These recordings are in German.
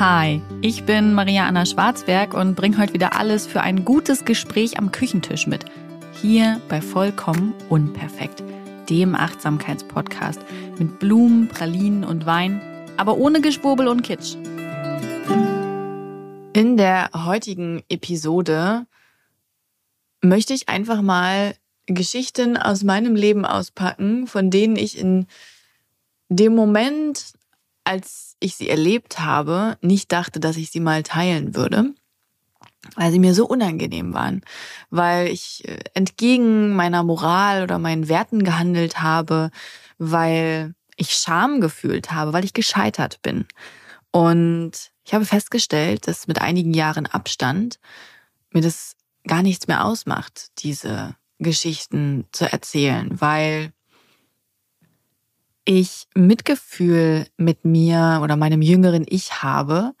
Hi, ich bin Maria Anna Schwarzberg und bringe heute wieder alles für ein gutes Gespräch am Küchentisch mit. Hier bei Vollkommen Unperfekt, dem Achtsamkeitspodcast mit Blumen, Pralinen und Wein, aber ohne Geschwurbel und Kitsch. In der heutigen Episode möchte ich einfach mal Geschichten aus meinem Leben auspacken, von denen ich in dem Moment, als ich sie erlebt habe, nicht dachte, dass ich sie mal teilen würde, weil sie mir so unangenehm waren, weil ich äh, entgegen meiner Moral oder meinen Werten gehandelt habe, weil ich Scham gefühlt habe, weil ich gescheitert bin. Und ich habe festgestellt, dass mit einigen Jahren Abstand mir das gar nichts mehr ausmacht, diese Geschichten zu erzählen, weil ich Mitgefühl mit mir oder meinem jüngeren Ich habe,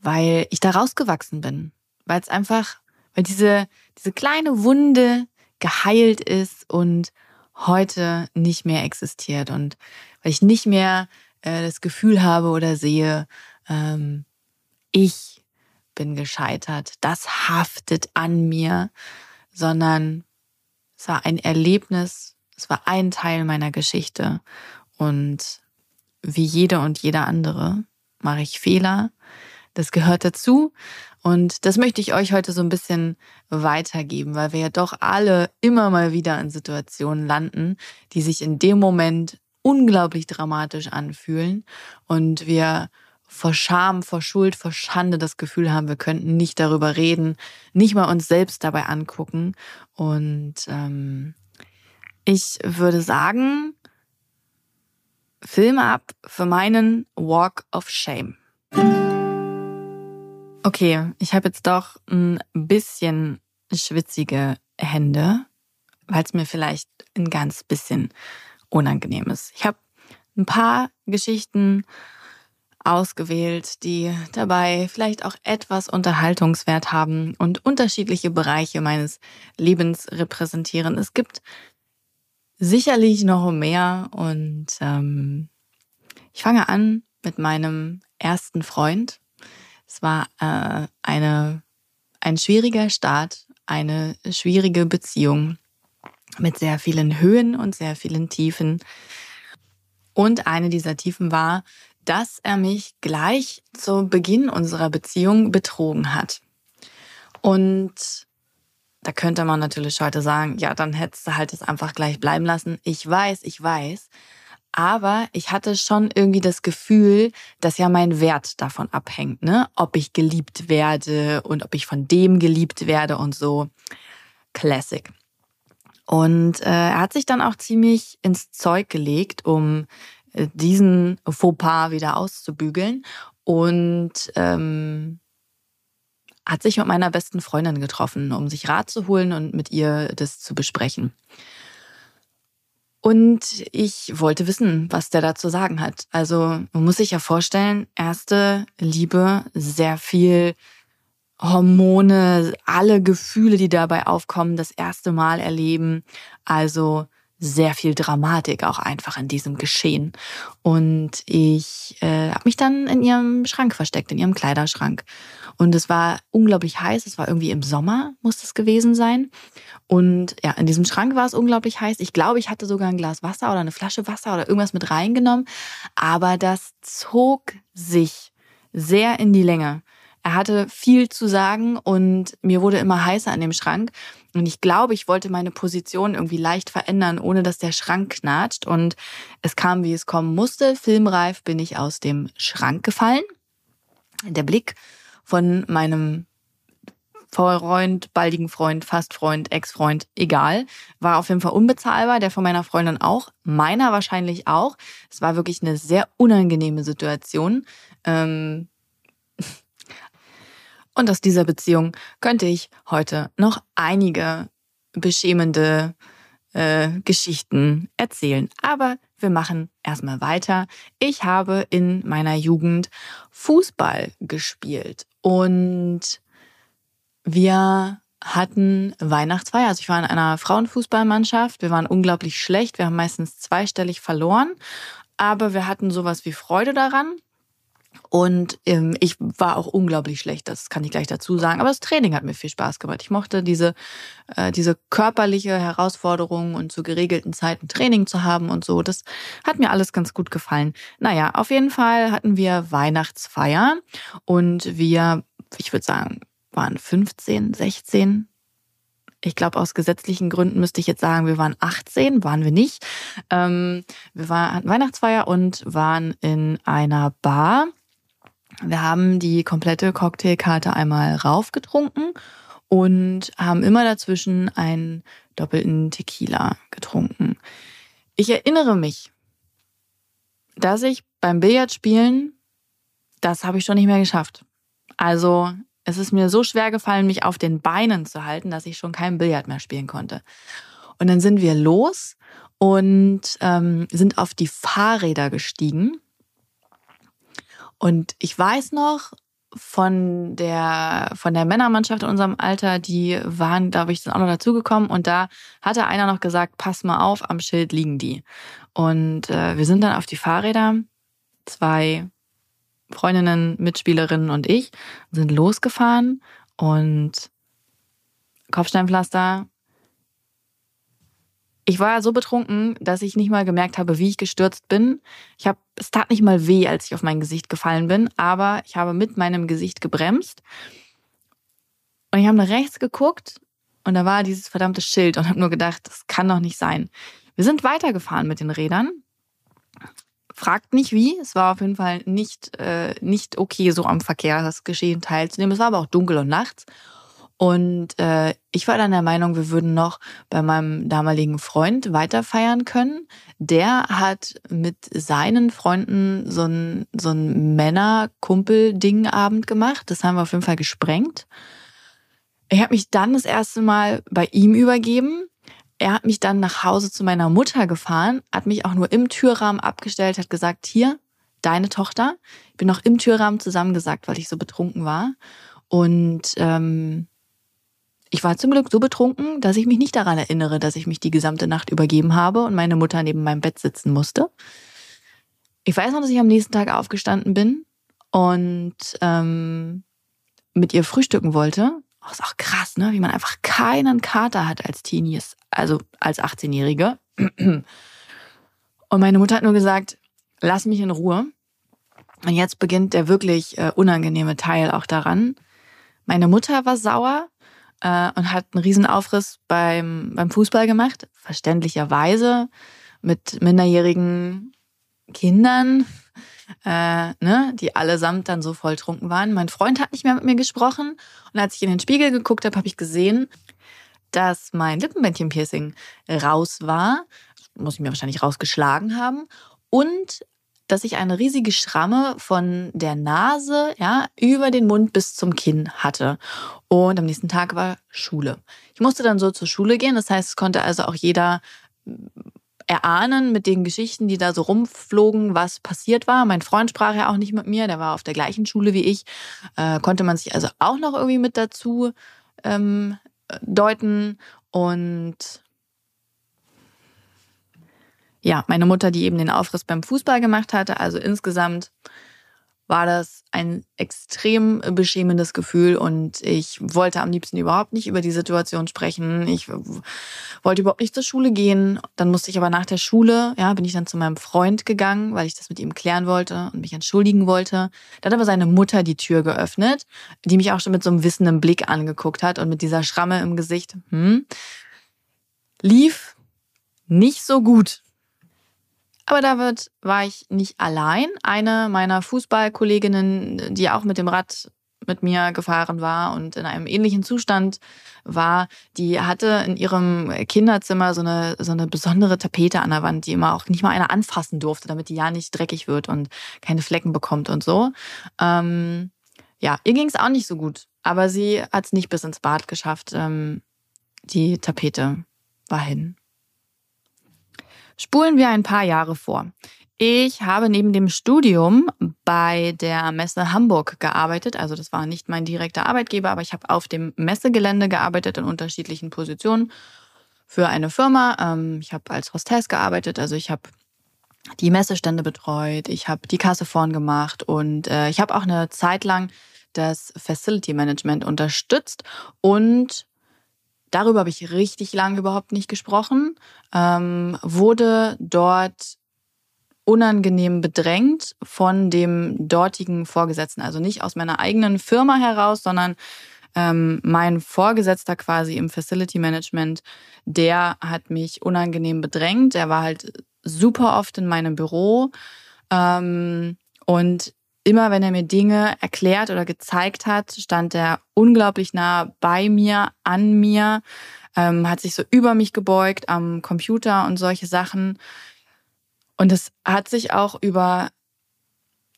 weil ich da rausgewachsen bin, weil es einfach, weil diese, diese kleine Wunde geheilt ist und heute nicht mehr existiert und weil ich nicht mehr äh, das Gefühl habe oder sehe, ähm, ich bin gescheitert, das haftet an mir, sondern es war ein Erlebnis, es war ein Teil meiner Geschichte. Und wie jeder und jeder andere mache ich Fehler. Das gehört dazu. Und das möchte ich euch heute so ein bisschen weitergeben, weil wir ja doch alle immer mal wieder in Situationen landen, die sich in dem Moment unglaublich dramatisch anfühlen und wir vor Scham, vor Schuld, vor Schande das Gefühl haben, wir könnten nicht darüber reden, nicht mal uns selbst dabei angucken. Und ähm, ich würde sagen, Filme ab für meinen Walk of Shame. Okay, ich habe jetzt doch ein bisschen schwitzige Hände, weil es mir vielleicht ein ganz bisschen unangenehm ist. Ich habe ein paar Geschichten ausgewählt, die dabei vielleicht auch etwas Unterhaltungswert haben und unterschiedliche Bereiche meines Lebens repräsentieren. Es gibt sicherlich noch mehr und ähm, ich fange an mit meinem ersten Freund. Es war äh, eine, ein schwieriger Start, eine schwierige Beziehung mit sehr vielen Höhen und sehr vielen Tiefen. Und eine dieser Tiefen war, dass er mich gleich zu Beginn unserer Beziehung betrogen hat. Und da könnte man natürlich heute sagen, ja, dann hättest du halt es einfach gleich bleiben lassen. Ich weiß, ich weiß. Aber ich hatte schon irgendwie das Gefühl, dass ja mein Wert davon abhängt, ne? Ob ich geliebt werde und ob ich von dem geliebt werde und so. Classic. Und äh, er hat sich dann auch ziemlich ins Zeug gelegt, um diesen Fauxpas wieder auszubügeln und ähm, hat sich mit meiner besten Freundin getroffen, um sich Rat zu holen und mit ihr das zu besprechen. Und ich wollte wissen, was der da zu sagen hat. Also man muss sich ja vorstellen, erste Liebe, sehr viel Hormone, alle Gefühle, die dabei aufkommen, das erste Mal erleben. Also sehr viel Dramatik auch einfach in diesem Geschehen. Und ich äh, habe mich dann in ihrem Schrank versteckt, in ihrem Kleiderschrank. Und es war unglaublich heiß. Es war irgendwie im Sommer, muss es gewesen sein. Und ja, in diesem Schrank war es unglaublich heiß. Ich glaube, ich hatte sogar ein Glas Wasser oder eine Flasche Wasser oder irgendwas mit reingenommen. Aber das zog sich sehr in die Länge. Er hatte viel zu sagen und mir wurde immer heißer an dem Schrank. Und ich glaube, ich wollte meine Position irgendwie leicht verändern, ohne dass der Schrank knatscht. Und es kam, wie es kommen musste. Filmreif bin ich aus dem Schrank gefallen. Der Blick von meinem Freund, baldigen Freund, Fastfreund, Ex-Freund, egal, war auf jeden Fall unbezahlbar. Der von meiner Freundin auch, meiner wahrscheinlich auch. Es war wirklich eine sehr unangenehme Situation. Ähm, und aus dieser Beziehung könnte ich heute noch einige beschämende äh, Geschichten erzählen. Aber wir machen erstmal weiter. Ich habe in meiner Jugend Fußball gespielt und wir hatten Weihnachtsfeier. Also ich war in einer Frauenfußballmannschaft. Wir waren unglaublich schlecht. Wir haben meistens zweistellig verloren. Aber wir hatten sowas wie Freude daran. Und ähm, ich war auch unglaublich schlecht, das kann ich gleich dazu sagen. Aber das Training hat mir viel Spaß gemacht. Ich mochte diese, äh, diese körperliche Herausforderung und zu geregelten Zeiten Training zu haben und so. Das hat mir alles ganz gut gefallen. Naja, auf jeden Fall hatten wir Weihnachtsfeier und wir, ich würde sagen, waren 15, 16, ich glaube, aus gesetzlichen Gründen müsste ich jetzt sagen, wir waren 18, waren wir nicht. Ähm, wir waren, hatten Weihnachtsfeier und waren in einer Bar. Wir haben die komplette Cocktailkarte einmal raufgetrunken und haben immer dazwischen einen doppelten Tequila getrunken. Ich erinnere mich, dass ich beim Billardspielen, das habe ich schon nicht mehr geschafft. Also es ist mir so schwer gefallen, mich auf den Beinen zu halten, dass ich schon kein Billard mehr spielen konnte. Und dann sind wir los und ähm, sind auf die Fahrräder gestiegen. Und ich weiß noch von der, von der Männermannschaft in unserem Alter, die waren, glaube ich, sind auch noch dazugekommen. Und da hatte einer noch gesagt, pass mal auf, am Schild liegen die. Und äh, wir sind dann auf die Fahrräder, zwei Freundinnen, Mitspielerinnen und ich sind losgefahren und Kopfsteinpflaster. Ich war so betrunken, dass ich nicht mal gemerkt habe, wie ich gestürzt bin. Ich habe, es tat nicht mal weh, als ich auf mein Gesicht gefallen bin, aber ich habe mit meinem Gesicht gebremst. Und ich habe nach rechts geguckt und da war dieses verdammte Schild und habe nur gedacht, das kann doch nicht sein. Wir sind weitergefahren mit den Rädern Fragt nicht wie. Es war auf jeden Fall nicht, äh, nicht okay, so am Verkehrsgeschehen teilzunehmen. Es war aber auch dunkel und nachts. Und äh, ich war dann der Meinung, wir würden noch bei meinem damaligen Freund weiter feiern können. Der hat mit seinen Freunden so ein, so ein Männer-Kumpel-Ding-Abend gemacht. Das haben wir auf jeden Fall gesprengt. Ich habe mich dann das erste Mal bei ihm übergeben er hat mich dann nach Hause zu meiner Mutter gefahren, hat mich auch nur im Türrahmen abgestellt, hat gesagt, hier, deine Tochter. Ich bin noch im Türrahmen zusammengesagt, weil ich so betrunken war. Und ähm, ich war zum Glück so betrunken, dass ich mich nicht daran erinnere, dass ich mich die gesamte Nacht übergeben habe und meine Mutter neben meinem Bett sitzen musste. Ich weiß noch, dass ich am nächsten Tag aufgestanden bin und ähm, mit ihr frühstücken wollte. Oh, ist auch krass, ne? Wie man einfach keinen Kater hat als Teenies, also als 18-Jährige. Und meine Mutter hat nur gesagt, lass mich in Ruhe. Und jetzt beginnt der wirklich äh, unangenehme Teil auch daran. Meine Mutter war sauer äh, und hat einen Riesenaufriss beim, beim Fußball gemacht. Verständlicherweise mit minderjährigen Kindern äh, ne, die allesamt dann so volltrunken waren. Mein Freund hat nicht mehr mit mir gesprochen und als ich in den Spiegel geguckt habe, habe ich gesehen, dass mein Lippenbändchen-Piercing raus war. Muss ich mir wahrscheinlich rausgeschlagen haben. Und dass ich eine riesige Schramme von der Nase ja, über den Mund bis zum Kinn hatte. Und am nächsten Tag war Schule. Ich musste dann so zur Schule gehen. Das heißt, es konnte also auch jeder erahnen mit den Geschichten, die da so rumflogen, was passiert war. Mein Freund sprach ja auch nicht mit mir, der war auf der gleichen Schule wie ich. Äh, konnte man sich also auch noch irgendwie mit dazu ähm, deuten. Und ja, meine Mutter, die eben den Aufriss beim Fußball gemacht hatte, also insgesamt war das ein extrem beschämendes Gefühl und ich wollte am liebsten überhaupt nicht über die Situation sprechen. Ich wollte überhaupt nicht zur Schule gehen. Dann musste ich aber nach der Schule, ja, bin ich dann zu meinem Freund gegangen, weil ich das mit ihm klären wollte und mich entschuldigen wollte. Da hat aber seine Mutter die Tür geöffnet, die mich auch schon mit so einem wissenden Blick angeguckt hat und mit dieser Schramme im Gesicht. Hm, lief nicht so gut. Aber damit war ich nicht allein. Eine meiner Fußballkolleginnen, die auch mit dem Rad mit mir gefahren war und in einem ähnlichen Zustand war, die hatte in ihrem Kinderzimmer so eine, so eine besondere Tapete an der Wand, die immer auch nicht mal einer anfassen durfte, damit die ja nicht dreckig wird und keine Flecken bekommt und so. Ähm, ja, ihr ging es auch nicht so gut, aber sie hat es nicht bis ins Bad geschafft. Ähm, die Tapete war hin. Spulen wir ein paar Jahre vor. Ich habe neben dem Studium bei der Messe Hamburg gearbeitet. Also das war nicht mein direkter Arbeitgeber, aber ich habe auf dem Messegelände gearbeitet in unterschiedlichen Positionen für eine Firma. Ähm, ich habe als Hostess gearbeitet, also ich habe die Messestände betreut, ich habe die Kasse vorn gemacht und äh, ich habe auch eine Zeit lang das Facility Management unterstützt und darüber habe ich richtig lange überhaupt nicht gesprochen, ähm, wurde dort unangenehm bedrängt von dem dortigen Vorgesetzten. Also nicht aus meiner eigenen Firma heraus, sondern ähm, mein Vorgesetzter quasi im Facility Management, der hat mich unangenehm bedrängt. Er war halt super oft in meinem Büro. Ähm, und immer wenn er mir Dinge erklärt oder gezeigt hat, stand er unglaublich nah bei mir, an mir, ähm, hat sich so über mich gebeugt am Computer und solche Sachen. Und es hat sich auch über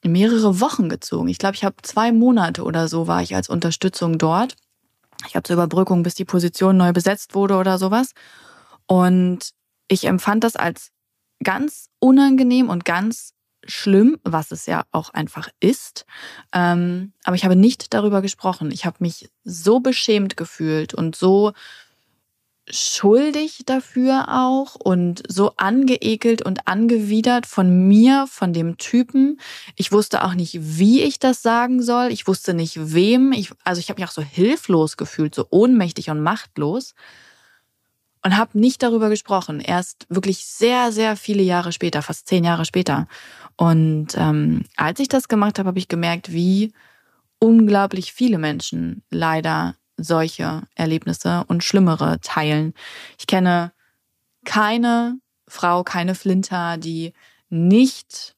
mehrere Wochen gezogen. Ich glaube, ich habe zwei Monate oder so war ich als Unterstützung dort. Ich habe zur Überbrückung, bis die Position neu besetzt wurde oder sowas. Und ich empfand das als ganz unangenehm und ganz schlimm, was es ja auch einfach ist. Ähm, aber ich habe nicht darüber gesprochen. Ich habe mich so beschämt gefühlt und so schuldig dafür auch und so angeekelt und angewidert von mir, von dem Typen. Ich wusste auch nicht, wie ich das sagen soll. Ich wusste nicht, wem. Ich, also ich habe mich auch so hilflos gefühlt, so ohnmächtig und machtlos und habe nicht darüber gesprochen. Erst wirklich sehr, sehr viele Jahre später, fast zehn Jahre später. Und ähm, als ich das gemacht habe, habe ich gemerkt, wie unglaublich viele Menschen leider solche Erlebnisse und schlimmere teilen. Ich kenne keine Frau, keine Flinter, die nicht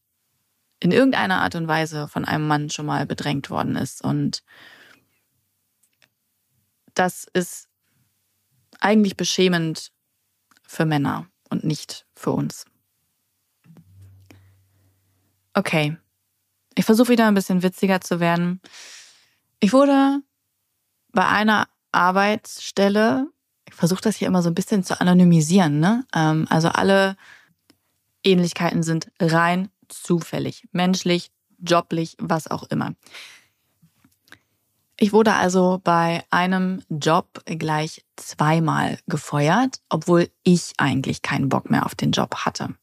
in irgendeiner Art und Weise von einem Mann schon mal bedrängt worden ist. Und das ist eigentlich beschämend für Männer und nicht für uns. Okay, ich versuche wieder ein bisschen witziger zu werden. Ich wurde bei einer Arbeitsstelle, ich versuche das hier immer so ein bisschen zu anonymisieren, ne? Ähm, also alle Ähnlichkeiten sind rein zufällig, menschlich, joblich, was auch immer. Ich wurde also bei einem Job gleich zweimal gefeuert, obwohl ich eigentlich keinen Bock mehr auf den Job hatte.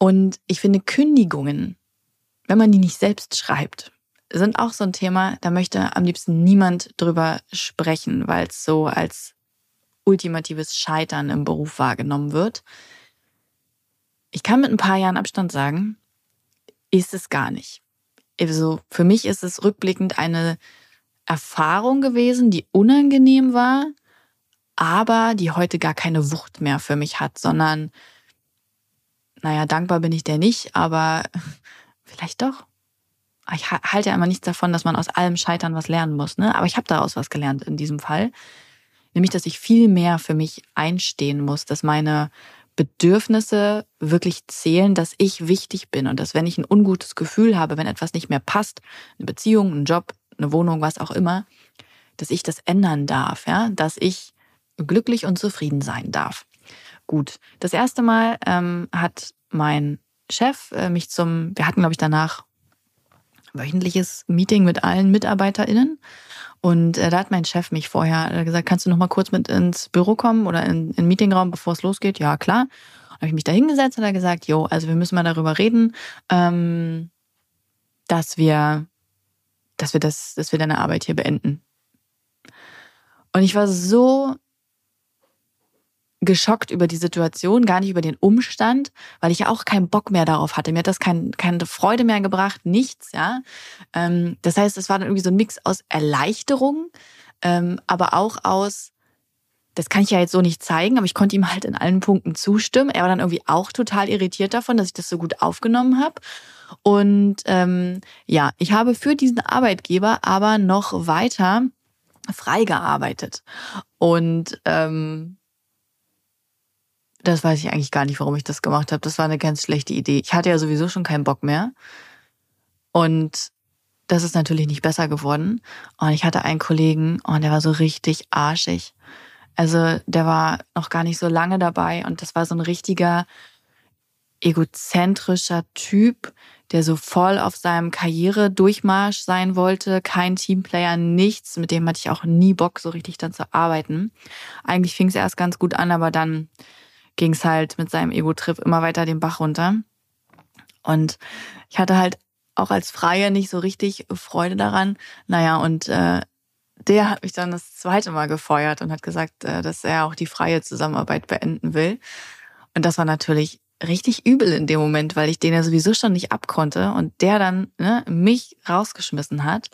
Und ich finde Kündigungen, wenn man die nicht selbst schreibt, sind auch so ein Thema, da möchte am liebsten niemand drüber sprechen, weil es so als ultimatives Scheitern im Beruf wahrgenommen wird. Ich kann mit ein paar Jahren Abstand sagen, ist es gar nicht also für mich ist es rückblickend eine Erfahrung gewesen, die unangenehm war, aber die heute gar keine Wucht mehr für mich hat, sondern, naja, dankbar bin ich der nicht, aber vielleicht doch. Ich halte ja immer nichts davon, dass man aus allem Scheitern was lernen muss, ne? Aber ich habe daraus was gelernt in diesem Fall. Nämlich, dass ich viel mehr für mich einstehen muss, dass meine Bedürfnisse wirklich zählen, dass ich wichtig bin und dass wenn ich ein ungutes Gefühl habe, wenn etwas nicht mehr passt, eine Beziehung, ein Job, eine Wohnung, was auch immer, dass ich das ändern darf, ja, dass ich glücklich und zufrieden sein darf. Gut, das erste Mal ähm, hat mein Chef äh, mich zum, wir hatten glaube ich danach wöchentliches Meeting mit allen MitarbeiterInnen und äh, da hat mein Chef mich vorher äh, gesagt, kannst du noch mal kurz mit ins Büro kommen oder in, den Meetingraum, bevor es losgeht? Ja, klar. Habe ich mich da hingesetzt und er gesagt, jo, also wir müssen mal darüber reden, ähm, dass wir, dass wir das, dass wir deine Arbeit hier beenden. Und ich war so geschockt über die Situation, gar nicht über den Umstand, weil ich ja auch keinen Bock mehr darauf hatte. Mir hat das kein, keine Freude mehr gebracht, nichts, ja. Ähm, das heißt, es war dann irgendwie so ein Mix aus Erleichterung, ähm, aber auch aus, das kann ich ja jetzt so nicht zeigen, aber ich konnte ihm halt in allen Punkten zustimmen. Er war dann irgendwie auch total irritiert davon, dass ich das so gut aufgenommen habe. Und ähm, ja, ich habe für diesen Arbeitgeber aber noch weiter frei gearbeitet. Und ähm, das weiß ich eigentlich gar nicht, warum ich das gemacht habe. Das war eine ganz schlechte Idee. Ich hatte ja sowieso schon keinen Bock mehr. Und das ist natürlich nicht besser geworden. Und ich hatte einen Kollegen und der war so richtig arschig. Also der war noch gar nicht so lange dabei und das war so ein richtiger egozentrischer Typ, der so voll auf seinem Karrieredurchmarsch sein wollte, kein Teamplayer, nichts. Mit dem hatte ich auch nie Bock, so richtig dann zu arbeiten. Eigentlich fing es erst ganz gut an, aber dann ging es halt mit seinem Ego-Trip immer weiter den Bach runter. Und ich hatte halt auch als Freie nicht so richtig Freude daran. Naja, und äh, der hat mich dann das zweite Mal gefeuert und hat gesagt, äh, dass er auch die freie Zusammenarbeit beenden will. Und das war natürlich richtig übel in dem Moment, weil ich den ja sowieso schon nicht abkonnte und der dann ne, mich rausgeschmissen hat.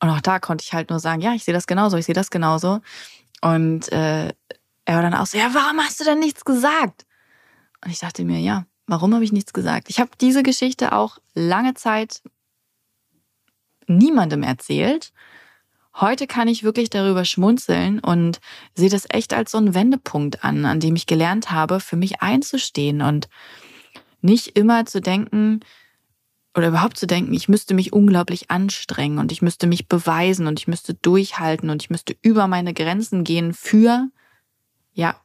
Und auch da konnte ich halt nur sagen, ja, ich sehe das genauso, ich sehe das genauso. Und äh, er war dann auch so, ja, warum hast du denn nichts gesagt? Und ich dachte mir, ja, warum habe ich nichts gesagt? Ich habe diese Geschichte auch lange Zeit niemandem erzählt. Heute kann ich wirklich darüber schmunzeln und sehe das echt als so einen Wendepunkt an, an dem ich gelernt habe, für mich einzustehen und nicht immer zu denken oder überhaupt zu denken, ich müsste mich unglaublich anstrengen und ich müsste mich beweisen und ich müsste durchhalten und ich müsste über meine Grenzen gehen für, ja,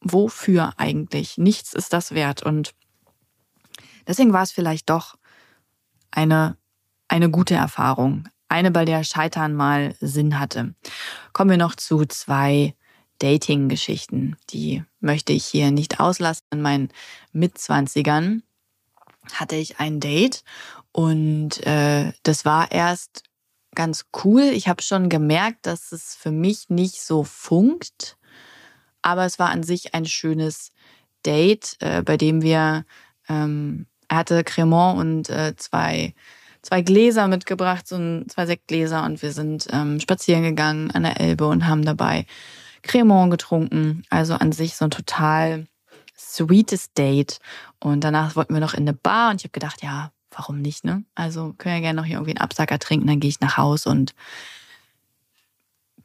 wofür eigentlich? Nichts ist das wert und deswegen war es vielleicht doch eine eine gute Erfahrung. Eine, bei der Scheitern mal Sinn hatte. Kommen wir noch zu zwei Dating-Geschichten. Die möchte ich hier nicht auslassen. In meinen Mitzwanzigern hatte ich ein Date und äh, das war erst ganz cool. Ich habe schon gemerkt, dass es für mich nicht so funkt, aber es war an sich ein schönes Date, äh, bei dem wir, ähm, er hatte Cremant und äh, zwei zwei Gläser mitgebracht, so ein, zwei Sektgläser und wir sind ähm, spazieren gegangen an der Elbe und haben dabei Cremant getrunken. Also an sich so ein total sweetes Date. Und danach wollten wir noch in eine Bar und ich habe gedacht, ja, warum nicht, ne? Also können wir gerne noch hier irgendwie einen Absacker trinken, dann gehe ich nach Haus und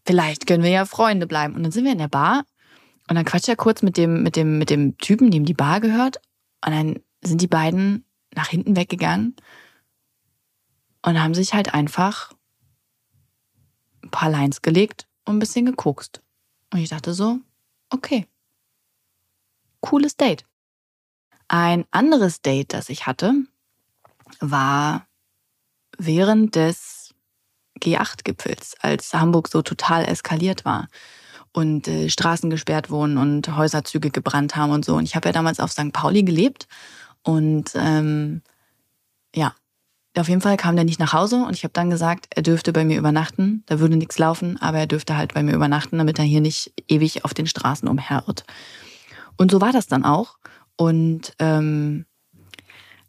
vielleicht können wir ja Freunde bleiben. Und dann sind wir in der Bar und dann quatscht er kurz mit dem, mit dem, mit dem Typen, dem die Bar gehört. Und dann sind die beiden nach hinten weggegangen und haben sich halt einfach ein paar Lines gelegt und ein bisschen geguckt. Und ich dachte so, okay, cooles Date. Ein anderes Date, das ich hatte, war während des G8-Gipfels, als Hamburg so total eskaliert war und äh, Straßen gesperrt wurden und Häuserzüge gebrannt haben und so. Und ich habe ja damals auf St. Pauli gelebt und ähm, ja, auf jeden Fall kam der nicht nach Hause und ich habe dann gesagt, er dürfte bei mir übernachten. Da würde nichts laufen, aber er dürfte halt bei mir übernachten, damit er hier nicht ewig auf den Straßen umherrt. Und so war das dann auch. Und ähm,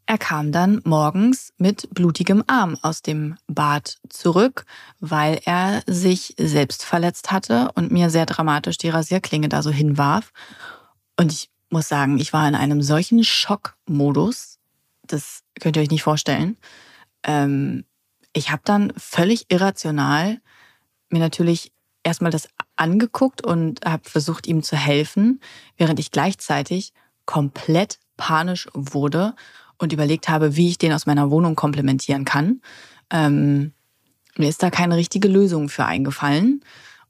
er kam dann morgens mit blutigem Arm aus dem Bad zurück, weil er sich selbst verletzt hatte und mir sehr dramatisch die Rasierklinge da so hinwarf. Und ich muss sagen, ich war in einem solchen Schockmodus. Das könnt ihr euch nicht vorstellen ähm, ich habe dann völlig irrational mir natürlich erstmal das angeguckt und habe versucht, ihm zu helfen, während ich gleichzeitig komplett panisch wurde und überlegt habe, wie ich den aus meiner Wohnung komplementieren kann. Ähm, mir ist da keine richtige Lösung für eingefallen.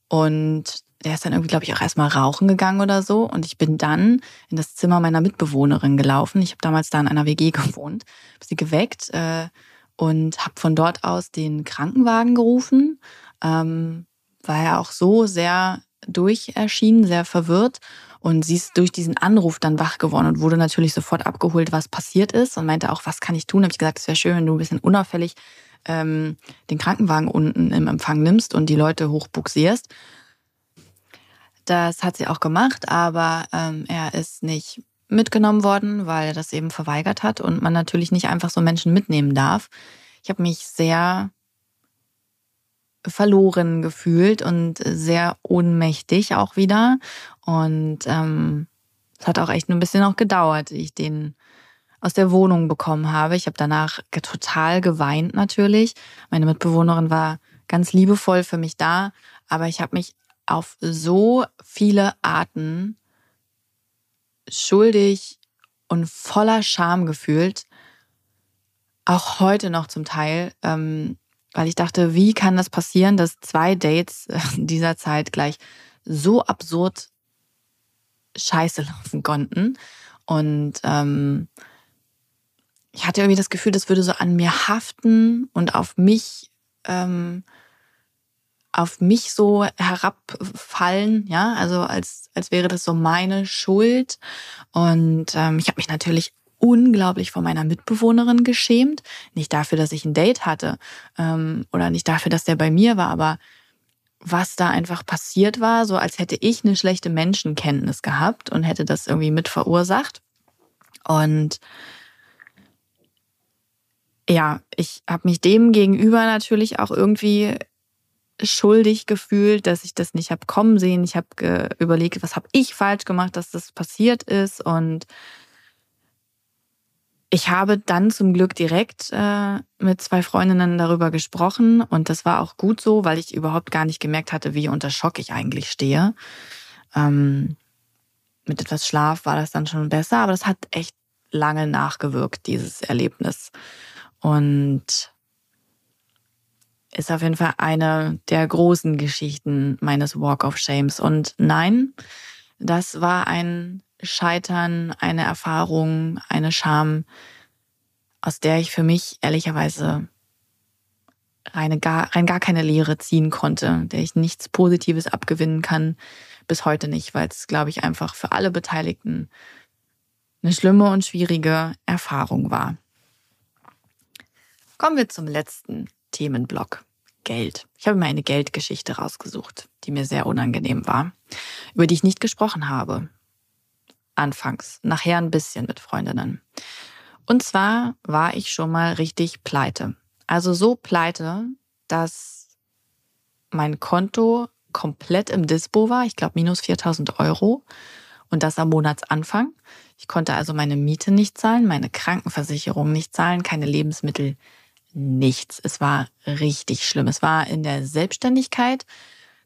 Und der ist dann irgendwie, glaube ich, auch erstmal rauchen gegangen oder so. Und ich bin dann in das Zimmer meiner Mitbewohnerin gelaufen. Ich habe damals da in einer WG gewohnt, habe sie geweckt. Äh, und habe von dort aus den Krankenwagen gerufen. Ähm, war ja auch so sehr durch erschienen, sehr verwirrt. Und sie ist durch diesen Anruf dann wach geworden und wurde natürlich sofort abgeholt, was passiert ist und meinte auch, was kann ich tun? Habe ich gesagt, es wäre schön, wenn du ein bisschen unauffällig ähm, den Krankenwagen unten im Empfang nimmst und die Leute hochbuxierst. Das hat sie auch gemacht, aber ähm, er ist nicht mitgenommen worden, weil er das eben verweigert hat und man natürlich nicht einfach so Menschen mitnehmen darf. Ich habe mich sehr verloren gefühlt und sehr ohnmächtig auch wieder. Und ähm, es hat auch echt ein bisschen auch gedauert, ich den aus der Wohnung bekommen habe. Ich habe danach total geweint natürlich. Meine Mitbewohnerin war ganz liebevoll für mich da, aber ich habe mich auf so viele Arten schuldig und voller Scham gefühlt. Auch heute noch zum Teil, ähm, weil ich dachte, wie kann das passieren, dass zwei Dates in dieser Zeit gleich so absurd scheiße laufen konnten. Und ähm, ich hatte irgendwie das Gefühl, das würde so an mir haften und auf mich ähm, auf mich so herabfallen, ja, also als, als wäre das so meine Schuld. Und ähm, ich habe mich natürlich unglaublich vor meiner Mitbewohnerin geschämt. Nicht dafür, dass ich ein Date hatte ähm, oder nicht dafür, dass der bei mir war, aber was da einfach passiert war, so als hätte ich eine schlechte Menschenkenntnis gehabt und hätte das irgendwie mit verursacht. Und ja, ich habe mich dem gegenüber natürlich auch irgendwie schuldig gefühlt, dass ich das nicht habe kommen sehen. Ich habe überlegt, was habe ich falsch gemacht, dass das passiert ist. Und ich habe dann zum Glück direkt äh, mit zwei Freundinnen darüber gesprochen. Und das war auch gut so, weil ich überhaupt gar nicht gemerkt hatte, wie unter Schock ich eigentlich stehe. Ähm, mit etwas Schlaf war das dann schon besser, aber das hat echt lange nachgewirkt, dieses Erlebnis. Und ist auf jeden Fall eine der großen Geschichten meines Walk of Shames. Und nein, das war ein Scheitern, eine Erfahrung, eine Scham, aus der ich für mich ehrlicherweise rein gar, rein gar keine Lehre ziehen konnte, der ich nichts Positives abgewinnen kann, bis heute nicht, weil es, glaube ich, einfach für alle Beteiligten eine schlimme und schwierige Erfahrung war. Kommen wir zum letzten Themenblock. Geld. Ich habe mir eine Geldgeschichte rausgesucht, die mir sehr unangenehm war, über die ich nicht gesprochen habe. Anfangs, nachher ein bisschen mit Freundinnen. Und zwar war ich schon mal richtig pleite. Also so pleite, dass mein Konto komplett im Dispo war. Ich glaube minus 4000 Euro. Und das am Monatsanfang. Ich konnte also meine Miete nicht zahlen, meine Krankenversicherung nicht zahlen, keine Lebensmittel nichts. Es war richtig schlimm. Es war in der Selbstständigkeit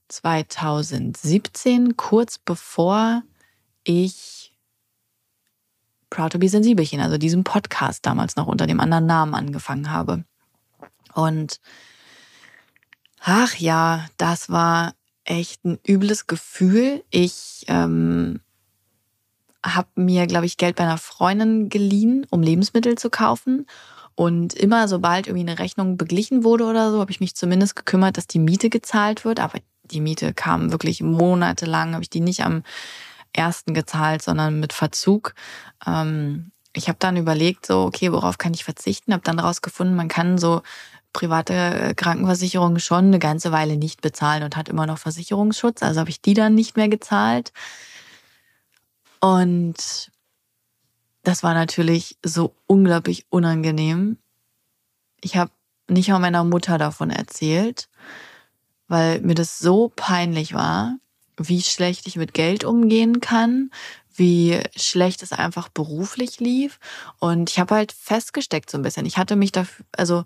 2017, kurz bevor ich Proud to be Sensibelchen, also diesem Podcast damals noch unter dem anderen Namen angefangen habe. Und ach ja, das war echt ein übles Gefühl. Ich ähm, habe mir, glaube ich, Geld bei einer Freundin geliehen, um Lebensmittel zu kaufen. Und immer, sobald irgendwie eine Rechnung beglichen wurde oder so, habe ich mich zumindest gekümmert, dass die Miete gezahlt wird. Aber die Miete kam wirklich monatelang, habe ich die nicht am ersten gezahlt, sondern mit Verzug. Ähm, ich habe dann überlegt, so, okay, worauf kann ich verzichten? Habe dann rausgefunden, man kann so private Krankenversicherungen schon eine ganze Weile nicht bezahlen und hat immer noch Versicherungsschutz. Also habe ich die dann nicht mehr gezahlt. Und das war natürlich so unglaublich unangenehm. Ich habe nicht mal meiner Mutter davon erzählt, weil mir das so peinlich war, wie schlecht ich mit Geld umgehen kann, wie schlecht es einfach beruflich lief. Und ich habe halt festgesteckt so ein bisschen. Ich hatte mich dafür, also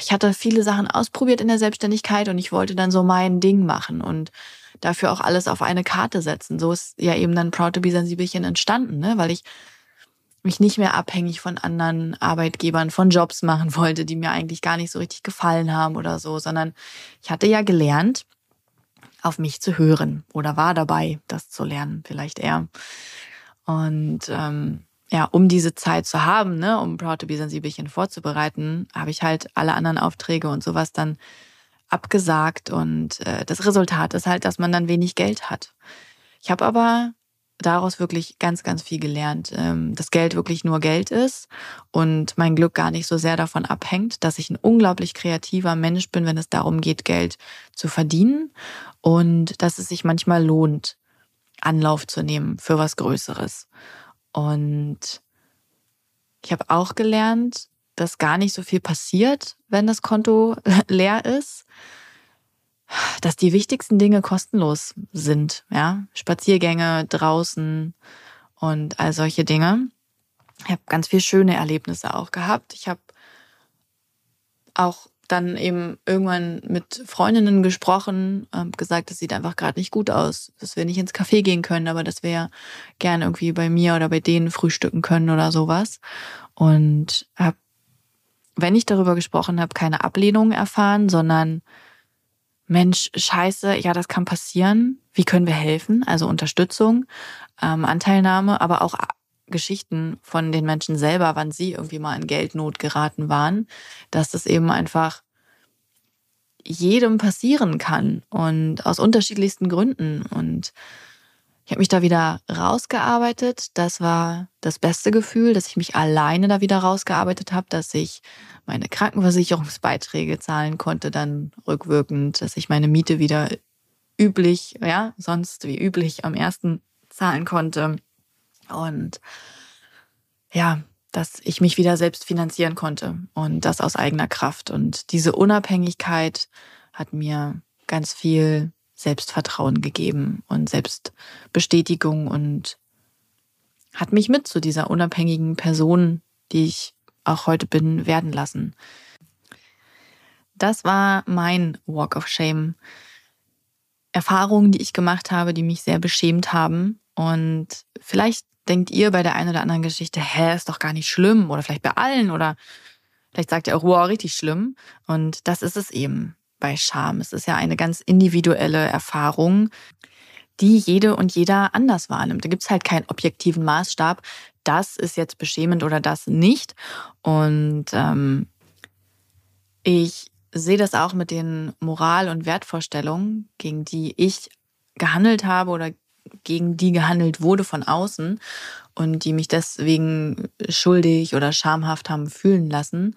ich hatte viele Sachen ausprobiert in der Selbstständigkeit und ich wollte dann so mein Ding machen und dafür auch alles auf eine Karte setzen. So ist ja eben dann Proud to be Sensibelchen entstanden, ne? weil ich mich nicht mehr abhängig von anderen Arbeitgebern, von Jobs machen wollte, die mir eigentlich gar nicht so richtig gefallen haben oder so, sondern ich hatte ja gelernt, auf mich zu hören oder war dabei, das zu lernen, vielleicht eher. Und ähm, ja, um diese Zeit zu haben, ne, um Proud to be Sensibelchen vorzubereiten, habe ich halt alle anderen Aufträge und sowas dann abgesagt. Und äh, das Resultat ist halt, dass man dann wenig Geld hat. Ich habe aber daraus wirklich ganz, ganz viel gelernt, ähm, dass Geld wirklich nur Geld ist und mein Glück gar nicht so sehr davon abhängt, dass ich ein unglaublich kreativer Mensch bin, wenn es darum geht, Geld zu verdienen und dass es sich manchmal lohnt, Anlauf zu nehmen für was Größeres. Und ich habe auch gelernt, dass gar nicht so viel passiert, wenn das Konto leer ist dass die wichtigsten Dinge kostenlos sind, ja, Spaziergänge draußen und all solche Dinge. Ich habe ganz viel schöne Erlebnisse auch gehabt. Ich habe auch dann eben irgendwann mit Freundinnen gesprochen, ähm, gesagt, das sieht einfach gerade nicht gut aus, dass wir nicht ins Café gehen können, aber dass wir gerne irgendwie bei mir oder bei denen frühstücken können oder sowas. Und habe, wenn ich darüber gesprochen habe, keine Ablehnung erfahren, sondern Mensch, scheiße, ja, das kann passieren. Wie können wir helfen? Also Unterstützung, ähm, Anteilnahme, aber auch Geschichten von den Menschen selber, wann sie irgendwie mal in Geldnot geraten waren, dass das eben einfach jedem passieren kann und aus unterschiedlichsten Gründen. Und ich habe mich da wieder rausgearbeitet. Das war das beste Gefühl, dass ich mich alleine da wieder rausgearbeitet habe, dass ich meine Krankenversicherungsbeiträge zahlen konnte, dann rückwirkend, dass ich meine Miete wieder üblich, ja, sonst wie üblich am ersten zahlen konnte. Und ja, dass ich mich wieder selbst finanzieren konnte und das aus eigener Kraft. Und diese Unabhängigkeit hat mir ganz viel Selbstvertrauen gegeben und Selbstbestätigung und hat mich mit zu dieser unabhängigen Person, die ich auch heute bin, werden lassen. Das war mein Walk of Shame. Erfahrungen, die ich gemacht habe, die mich sehr beschämt haben. Und vielleicht denkt ihr bei der einen oder anderen Geschichte, hä, ist doch gar nicht schlimm. Oder vielleicht bei allen. Oder vielleicht sagt ihr auch, wow, richtig schlimm. Und das ist es eben bei Scham. Es ist ja eine ganz individuelle Erfahrung, die jede und jeder anders wahrnimmt. Da gibt es halt keinen objektiven Maßstab. Das ist jetzt beschämend oder das nicht. Und ähm, ich sehe das auch mit den Moral- und Wertvorstellungen, gegen die ich gehandelt habe oder gegen die gehandelt wurde von außen und die mich deswegen schuldig oder schamhaft haben fühlen lassen,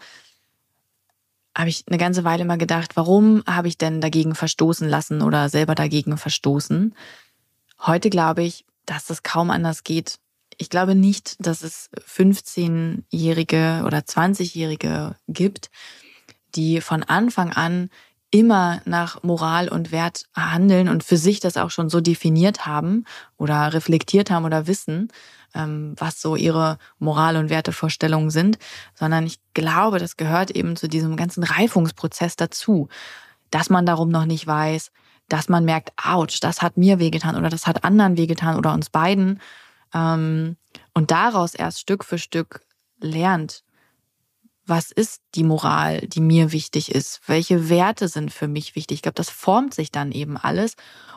habe ich eine ganze Weile mal gedacht, warum habe ich denn dagegen verstoßen lassen oder selber dagegen verstoßen? Heute glaube ich, dass es kaum anders geht. Ich glaube nicht, dass es 15-Jährige oder 20-Jährige gibt, die von Anfang an immer nach Moral und Wert handeln und für sich das auch schon so definiert haben oder reflektiert haben oder wissen, ähm, was so ihre Moral- und Wertevorstellungen sind, sondern ich glaube, das gehört eben zu diesem ganzen Reifungsprozess dazu, dass man darum noch nicht weiß, dass man merkt, ouch, das hat mir wehgetan oder das hat anderen wehgetan oder uns beiden und daraus erst Stück für Stück lernt, was ist die Moral, die mir wichtig ist? Welche Werte sind für mich wichtig? Ich glaube, das formt sich dann eben alles.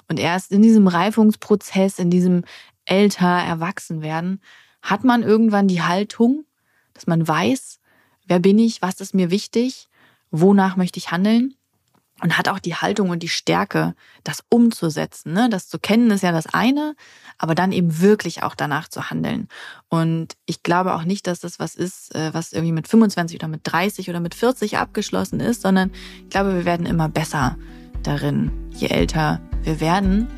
Und erst in diesem Reifungsprozess, in diesem älter, erwachsen werden, hat man irgendwann die Haltung, dass man weiß, wer bin ich, was ist mir wichtig, wonach möchte ich handeln und hat auch die Haltung und die Stärke, das umzusetzen. Ne? Das zu kennen ist ja das eine, aber dann eben wirklich auch danach zu handeln. Und ich glaube auch nicht, dass das was ist, äh, was irgendwie mit 25 oder mit 30 oder mit 40 abgeschlossen ist, sondern ich glaube, wir werden immer besser darin, je älter wir werden.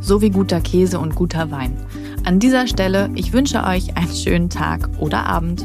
So wie guter Käse und guter Wein. An dieser Stelle, ich wünsche euch einen schönen Tag oder Abend.